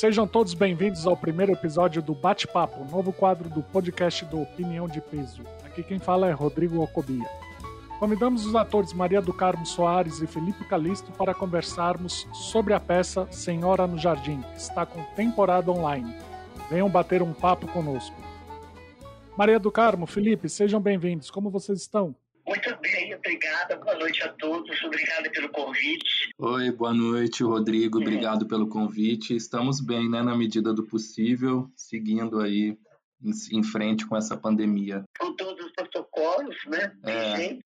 Sejam todos bem-vindos ao primeiro episódio do Bate-Papo, novo quadro do podcast do Opinião de Peso. Aqui quem fala é Rodrigo Ocobia. Convidamos os atores Maria do Carmo Soares e Felipe Calisto para conversarmos sobre a peça Senhora no Jardim, que está com temporada online. Venham bater um papo conosco. Maria do Carmo, Felipe, sejam bem-vindos. Como vocês estão? Muito bem, obrigada. Boa noite a todos. Obrigada pelo convite. Oi, boa noite, Rodrigo. É. Obrigado pelo convite. Estamos bem, né, na medida do possível, seguindo aí em, em frente com essa pandemia. Com todos os protocolos, né? É.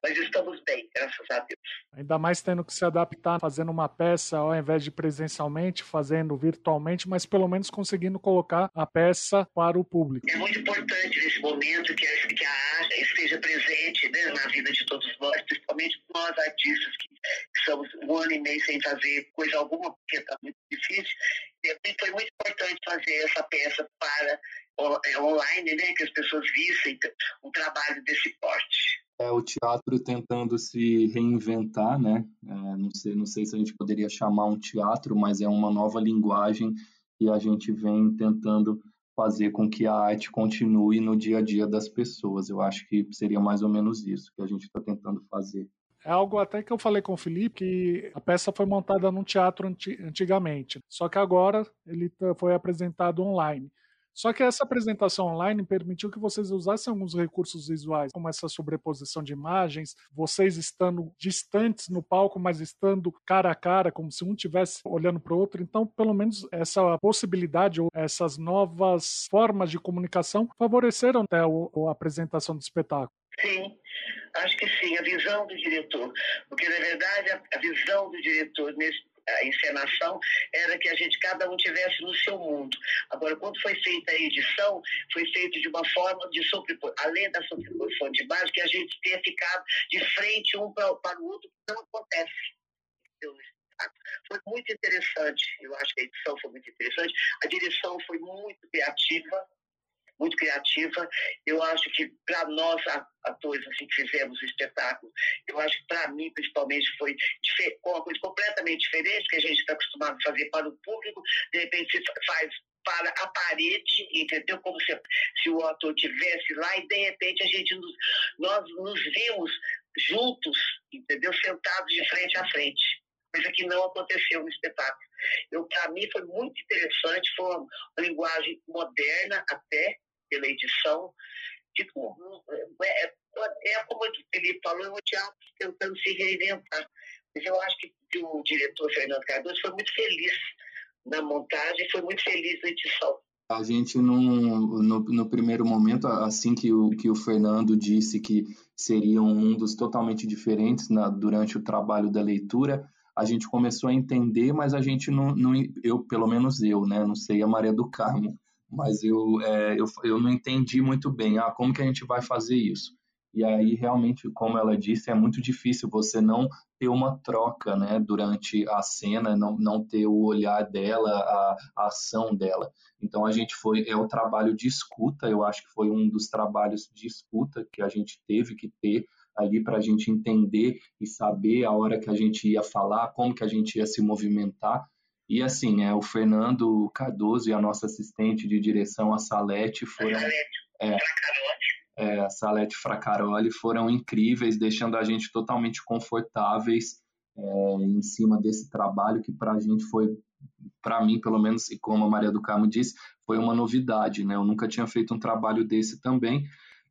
Mas estamos bem, graças a Deus. Ainda mais tendo que se adaptar, fazendo uma peça ao invés de presencialmente, fazendo virtualmente, mas pelo menos conseguindo colocar a peça para o público. É muito importante nesse momento que a, que a arte esteja presente né, na vida de todos nós, principalmente nós artistas que estamos um ano e meio sem fazer coisa alguma, porque está muito difícil. E foi muito importante fazer essa peça para é, online, né, que as pessoas vissem um trabalho desse porte é o teatro tentando se reinventar, né? É, não sei, não sei se a gente poderia chamar um teatro, mas é uma nova linguagem e a gente vem tentando fazer com que a arte continue no dia a dia das pessoas. Eu acho que seria mais ou menos isso que a gente está tentando fazer. É algo até que eu falei com o Felipe, que a peça foi montada num teatro antigamente, só que agora ele foi apresentado online. Só que essa apresentação online permitiu que vocês usassem alguns recursos visuais, como essa sobreposição de imagens, vocês estando distantes no palco, mas estando cara a cara, como se um estivesse olhando para o outro. Então, pelo menos essa possibilidade ou essas novas formas de comunicação favoreceram até a apresentação do espetáculo. Sim, acho que sim, a visão do diretor. Porque, na verdade, a visão do diretor nesse a encenação era que a gente, cada um tivesse no seu mundo. Agora, quando foi feita a edição, foi feito de uma forma de sobrepor, além da sobreposição de imagem, que a gente tenha ficado de frente um para, para o outro, não acontece. Foi muito interessante, eu acho que a edição foi muito interessante, a direção foi muito criativa, muito criativa. Eu acho que para nós, atores assim, que fizemos o espetáculo, eu acho que para mim, principalmente, foi uma coisa completamente diferente, que a gente está acostumado a fazer para o público, de repente se faz para a parede, entendeu? Como se, se o ator tivesse lá e de repente a gente nos, nós nos vimos juntos, entendeu? Sentados de frente a frente, coisa que não aconteceu no espetáculo. Para mim foi muito interessante, foi uma linguagem moderna até, pela edição. Tipo, é, é, é como o Felipe falou, é um teatro tentando se reinventar. Mas eu acho que, que o diretor Fernando Cardoso foi muito feliz na montagem, foi muito feliz na edição. A gente, no, no, no, primeiro momento, assim que o, que o Fernando disse que seriam mundos totalmente diferentes na, durante o trabalho da leitura, a gente começou a entender, mas a gente não, não eu, pelo menos eu, né, não sei a Maria do Carmo, mas eu, é, eu, eu não entendi muito bem, ah, como que a gente vai fazer isso? E aí, realmente, como ela disse, é muito difícil você não ter uma troca né, durante a cena, não, não ter o olhar dela, a, a ação dela. Então, a gente foi, é o trabalho de escuta, eu acho que foi um dos trabalhos de escuta que a gente teve que ter ali para a gente entender e saber a hora que a gente ia falar, como que a gente ia se movimentar. E assim, é, o Fernando Cardoso e a nossa assistente de direção, a Salete, foram. É, é, a Salete Fracaroli foram incríveis, deixando a gente totalmente confortáveis é, em cima desse trabalho que para a gente foi, para mim pelo menos, e como a Maria do Carmo disse, foi uma novidade, né? Eu nunca tinha feito um trabalho desse também.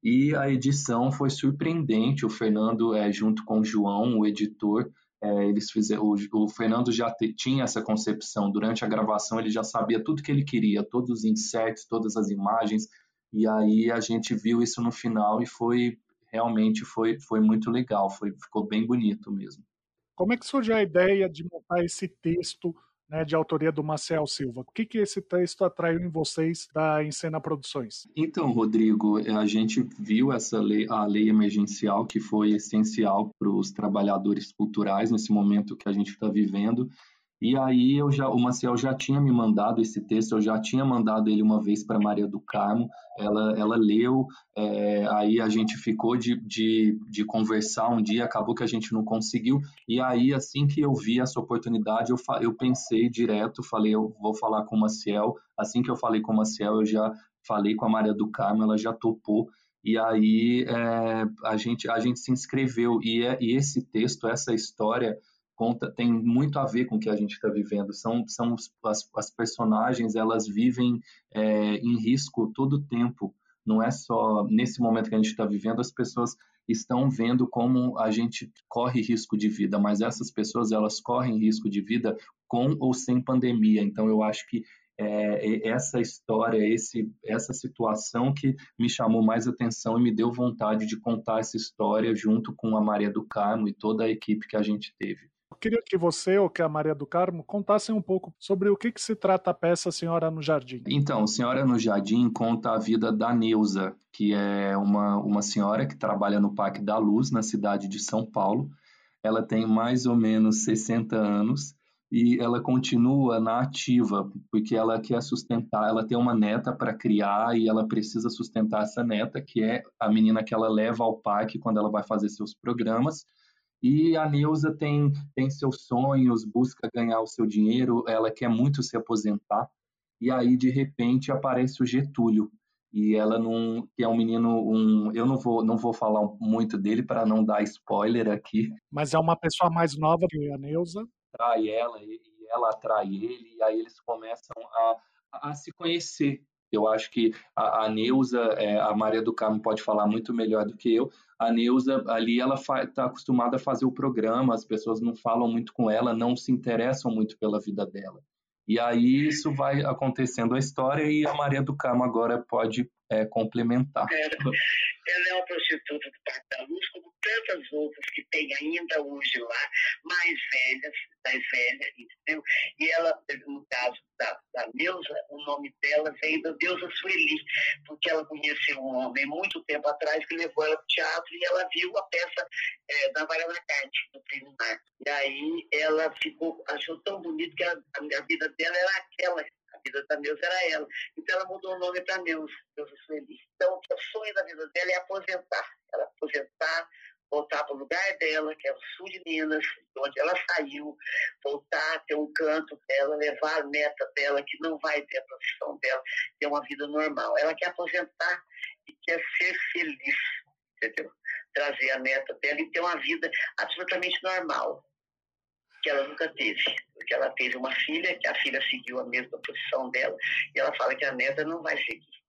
E a edição foi surpreendente. O Fernando, é, junto com o João, o editor, é, eles fizeram, o, o Fernando já te, tinha essa concepção durante a gravação, ele já sabia tudo que ele queria, todos os inserts, todas as imagens, e aí a gente viu isso no final e foi realmente foi, foi muito legal, foi, ficou bem bonito mesmo. Como é que surgiu a ideia de montar esse texto né, de autoria do Marcel Silva. O que, que esse texto atraiu em vocês da Encena Produções? Então, Rodrigo, a gente viu essa lei, a lei emergencial que foi essencial para os trabalhadores culturais nesse momento que a gente está vivendo. E aí eu já, o Maciel já tinha me mandado esse texto, eu já tinha mandado ele uma vez para Maria do Carmo, ela, ela leu, é, aí a gente ficou de, de, de conversar um dia, acabou que a gente não conseguiu, e aí assim que eu vi essa oportunidade, eu, eu pensei direto, falei, eu vou falar com o Maciel, assim que eu falei com o Maciel, eu já falei com a Maria do Carmo, ela já topou, e aí é, a, gente, a gente se inscreveu, e, é, e esse texto, essa história conta tem muito a ver com o que a gente está vivendo. São, são as, as personagens, elas vivem é, em risco todo o tempo. Não é só nesse momento que a gente está vivendo, as pessoas estão vendo como a gente corre risco de vida, mas essas pessoas elas correm risco de vida com ou sem pandemia. Então eu acho que é, essa história, esse, essa situação que me chamou mais atenção e me deu vontade de contar essa história junto com a Maria do Carmo e toda a equipe que a gente teve. Eu queria que você ou que a Maria do Carmo contassem um pouco sobre o que, que se trata a peça Senhora no Jardim. Então, Senhora no Jardim conta a vida da Neuza, que é uma, uma senhora que trabalha no Parque da Luz, na cidade de São Paulo. Ela tem mais ou menos 60 anos e ela continua na ativa, porque ela quer sustentar, ela tem uma neta para criar e ela precisa sustentar essa neta, que é a menina que ela leva ao parque quando ela vai fazer seus programas. E a Neuza tem, tem seus sonhos, busca ganhar o seu dinheiro, ela quer muito se aposentar. E aí, de repente, aparece o Getúlio. E ela não. que é um menino. Um, eu não vou, não vou falar muito dele para não dar spoiler aqui. Mas é uma pessoa mais nova que a Neuza. Atrai ela e ela atrai ele, e aí eles começam a, a se conhecer. Eu acho que a, a Neuza, é, a Maria do Carmo pode falar muito melhor do que eu. A Neuza, ali, ela está acostumada a fazer o programa, as pessoas não falam muito com ela, não se interessam muito pela vida dela. E aí isso vai acontecendo a história e a Maria do Carmo agora pode é, complementar. É, ela é uma prostituta do Parque da Luz, como tantas outras que tem ainda hoje lá, mais velhas, mais velhas, entendeu? E ela, no caso da, da Neuza, o nome dela vem da deusa Sueli, porque ela conheceu um homem muito tempo atrás que levou ela para o teatro e ela viu a peça é, da Mariana Carte, do Primo. E aí ela ficou, achou tão bonito que a, a vida dela era aquela vida da Neuza era ela. Então ela mudou o nome para Neuza, Neuza Sueli. Então o sonho da vida dela é aposentar. Ela aposentar, voltar para o lugar dela, que é o sul de Minas, de onde ela saiu, voltar, ter um canto dela, levar a neta dela, que não vai ter a profissão dela, ter uma vida normal. Ela quer aposentar e quer ser feliz, entendeu? Trazer a neta dela e ter uma vida absolutamente normal que ela nunca teve, porque ela teve uma filha, que a filha seguiu a mesma profissão dela, e ela fala que a neta não vai seguir.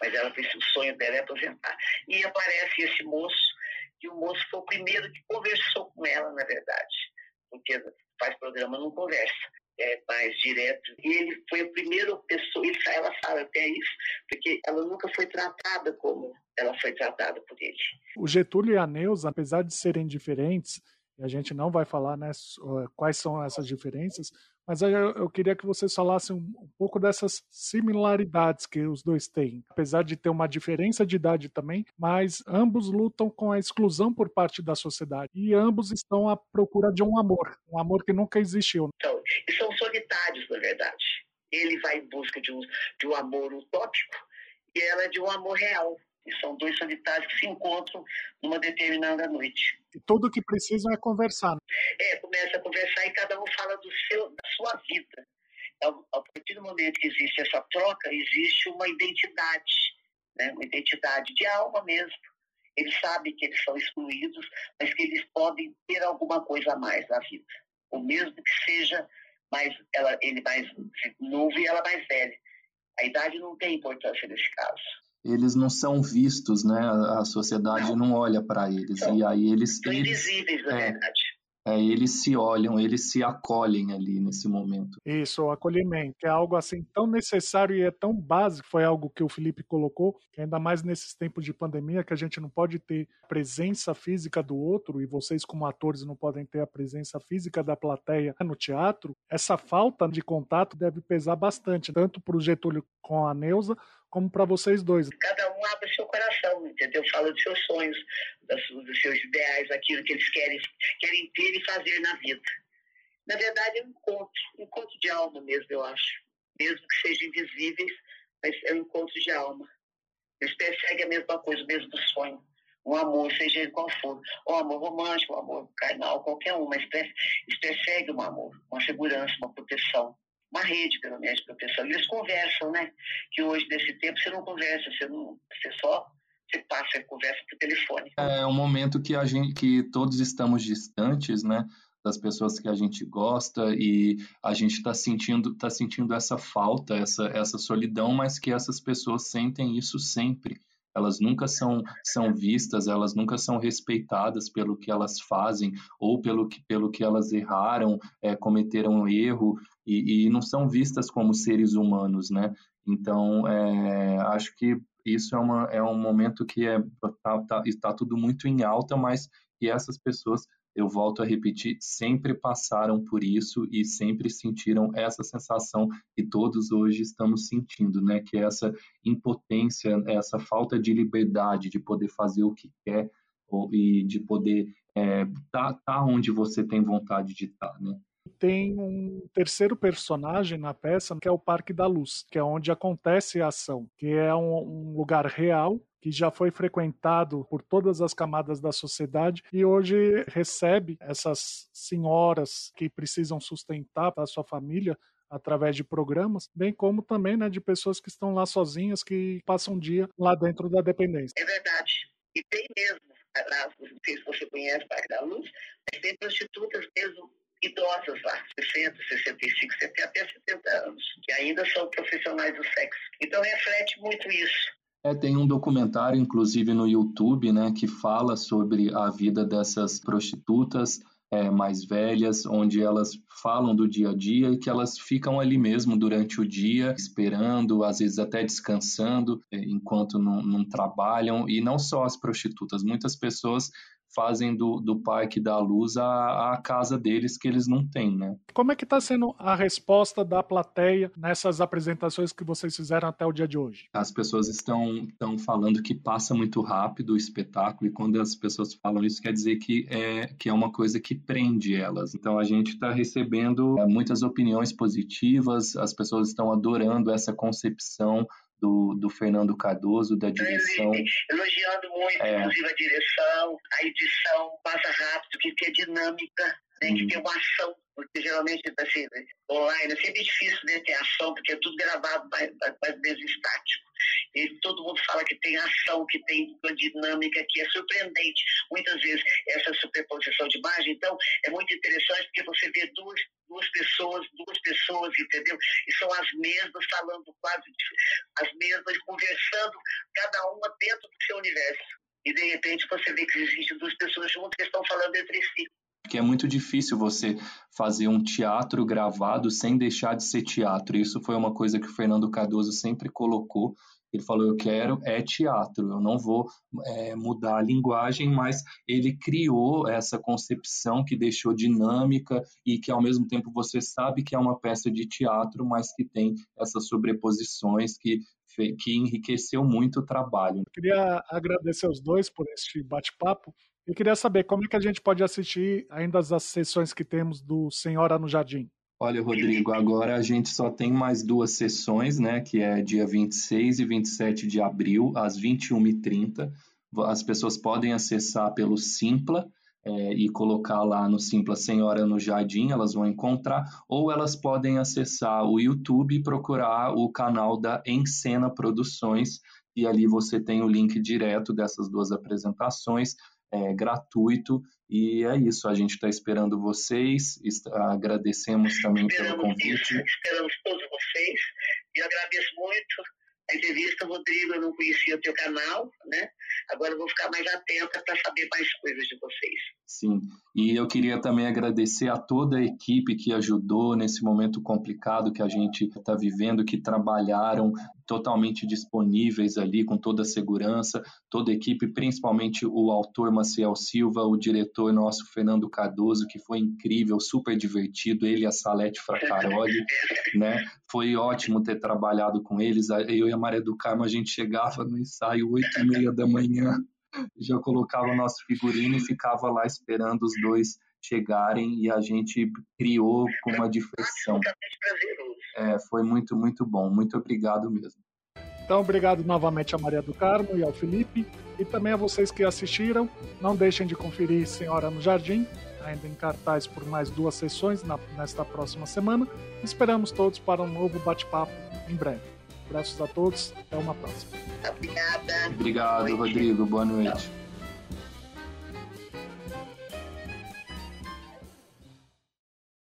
Mas ela o sonho dela é aposentar. E aparece esse moço, e o moço foi o primeiro que conversou com ela, na verdade, porque faz programa, não conversa. É mais direto. E ele foi a primeira pessoa, ele, ela fala até isso, porque ela nunca foi tratada como ela foi tratada por ele. O Getúlio e a Neuza, apesar de serem diferentes, e a gente não vai falar né, quais são essas diferenças, mas eu queria que vocês falassem um pouco dessas similaridades que os dois têm, apesar de ter uma diferença de idade também, mas ambos lutam com a exclusão por parte da sociedade e ambos estão à procura de um amor, um amor que nunca existiu. Então, e são solitários, na verdade. Ele vai em busca de um, de um amor utópico e ela é de um amor real. E são dois solitários que se encontram numa determinada noite. E tudo que precisam é conversar. É, começa a conversar e cada um fala do seu, da sua vida. Então, a partir do momento que existe essa troca, existe uma identidade, né? uma identidade de alma mesmo. Eles sabem que eles são excluídos, mas que eles podem ter alguma coisa a mais na vida. O mesmo que seja mais, ela, ele mais novo e ela mais velha. A idade não tem importância nesse caso eles não são vistos, né? A sociedade não, não olha para eles. São, e aí eles. São eles, invisíveis, na é, verdade. É, eles se olham, eles se acolhem ali nesse momento. Isso, o acolhimento, é algo assim tão necessário e é tão básico, foi algo que o Felipe colocou, que ainda mais nesses tempos de pandemia, que a gente não pode ter presença física do outro, e vocês como atores não podem ter a presença física da plateia no teatro, essa falta de contato deve pesar bastante, tanto para o Getúlio com a Neuza, como para vocês dois. Cada um abre seu coração, entendeu? Fala dos seus sonhos, dos seus ideais, aquilo que eles querem, querem ter e fazer na vida. Na verdade, é um encontro, um encontro de alma mesmo, eu acho. Mesmo que sejam invisíveis, mas é um encontro de alma. Eles perseguem a mesma coisa, o mesmo sonho. Um amor, seja ele qual for. Um amor romântico, um amor carnal, qualquer um, mas eles perseguem um amor, uma segurança, uma proteção. Uma rede, pelo menos, de proteção. E eles conversam, né? Que hoje, nesse tempo, você não conversa, você, não, você só você passa a conversa por telefone. É um momento que a gente, que todos estamos distantes, né? das pessoas que a gente gosta e a gente está sentindo tá sentindo essa falta essa essa solidão mas que essas pessoas sentem isso sempre elas nunca são, são vistas, elas nunca são respeitadas pelo que elas fazem ou pelo que, pelo que elas erraram, é, cometeram um erro e, e, não são vistas como seres humanos, né? Então, é, acho que isso é, uma, é um momento que é, tá, tá, está tudo muito em alta, mas que essas pessoas eu volto a repetir, sempre passaram por isso e sempre sentiram essa sensação que todos hoje estamos sentindo, né? Que é essa impotência, essa falta de liberdade de poder fazer o que quer e de poder estar é, tá, tá onde você tem vontade de estar, tá, né? Tem um terceiro personagem na peça, que é o Parque da Luz, que é onde acontece a ação, que é um, um lugar real que já foi frequentado por todas as camadas da sociedade e hoje recebe essas senhoras que precisam sustentar a sua família através de programas, bem como também né, de pessoas que estão lá sozinhas, que passam um dia lá dentro da dependência. É verdade. E tem mesmo, não sei se você conhece Parque da Luz, mas tem prostitutas mesmo idosas lá, 60, 65, 70, até 70 anos, que ainda são profissionais do sexo. Então reflete muito isso. É, tem um documentário, inclusive no YouTube, né, que fala sobre a vida dessas prostitutas é, mais velhas, onde elas falam do dia a dia e que elas ficam ali mesmo durante o dia, esperando, às vezes até descansando, é, enquanto não, não trabalham. E não só as prostitutas, muitas pessoas fazem do, do Parque da Luz a, a casa deles que eles não têm, né? Como é que está sendo a resposta da plateia nessas apresentações que vocês fizeram até o dia de hoje? As pessoas estão, estão falando que passa muito rápido o espetáculo e quando as pessoas falam isso quer dizer que é, que é uma coisa que prende elas. Então a gente está recebendo é, muitas opiniões positivas, as pessoas estão adorando essa concepção do, do Fernando Cardoso, da direção. Elogiando muito, é. inclusive, a direção, a edição passa rápido, que tem dinâmica, né, que tem uma ação, porque geralmente assim, online é sempre difícil né, ter ação, porque é tudo gravado mais, mais estático. E todo mundo fala que tem ação, que tem uma dinâmica que é surpreendente. Muitas vezes essa superposição de imagem, então, é muito interessante porque você vê duas, duas pessoas, duas pessoas, entendeu? E são as mesmas falando quase as mesmas, conversando, cada uma dentro do seu universo. E de repente você vê que existem duas pessoas juntas que estão falando entre si que é muito difícil você fazer um teatro gravado sem deixar de ser teatro. Isso foi uma coisa que o Fernando Cardoso sempre colocou. Ele falou: Eu quero é teatro, eu não vou é, mudar a linguagem, mas ele criou essa concepção que deixou dinâmica e que, ao mesmo tempo, você sabe que é uma peça de teatro, mas que tem essas sobreposições que, que enriqueceu muito o trabalho. Eu queria agradecer os dois por este bate-papo. Eu queria saber como é que a gente pode assistir ainda as sessões que temos do Senhora no Jardim. Olha, Rodrigo, agora a gente só tem mais duas sessões, né? Que é dia 26 e 27 de abril, às 21h30. As pessoas podem acessar pelo Simpla é, e colocar lá no Simpla Senhora no Jardim, elas vão encontrar, ou elas podem acessar o YouTube e procurar o canal da Encena Produções, e ali você tem o link direto dessas duas apresentações é, gratuito. E é isso, a gente está esperando vocês, agradecemos também esperamos pelo convite. Isso, esperamos todos vocês e agradeço muito a entrevista, Rodrigo, eu não conhecia o teu canal, né? Agora eu vou ficar mais atenta para saber mais coisas de vocês. Sim, e eu queria também agradecer a toda a equipe que ajudou nesse momento complicado que a gente está vivendo, que trabalharam totalmente disponíveis ali, com toda a segurança, toda a equipe, principalmente o autor Maciel Silva, o diretor nosso Fernando Cardoso, que foi incrível, super divertido, ele e a Salete Fracaroli, né? Foi ótimo ter trabalhado com eles. Eu e a Maria do Carmo, a gente chegava no ensaio oito e meia da manhã, já colocava o nosso figurino e ficava lá esperando os dois chegarem e a gente criou com uma diversão. É, foi muito, muito bom. Muito obrigado mesmo. Então, obrigado novamente a Maria do Carmo e ao Felipe. E também a vocês que assistiram. Não deixem de conferir Senhora no Jardim, ainda em cartaz por mais duas sessões na, nesta próxima semana. Esperamos todos para um novo bate-papo em breve. Abraços a todos, até uma próxima. Obrigada. Obrigado, Rodrigo. Boa noite.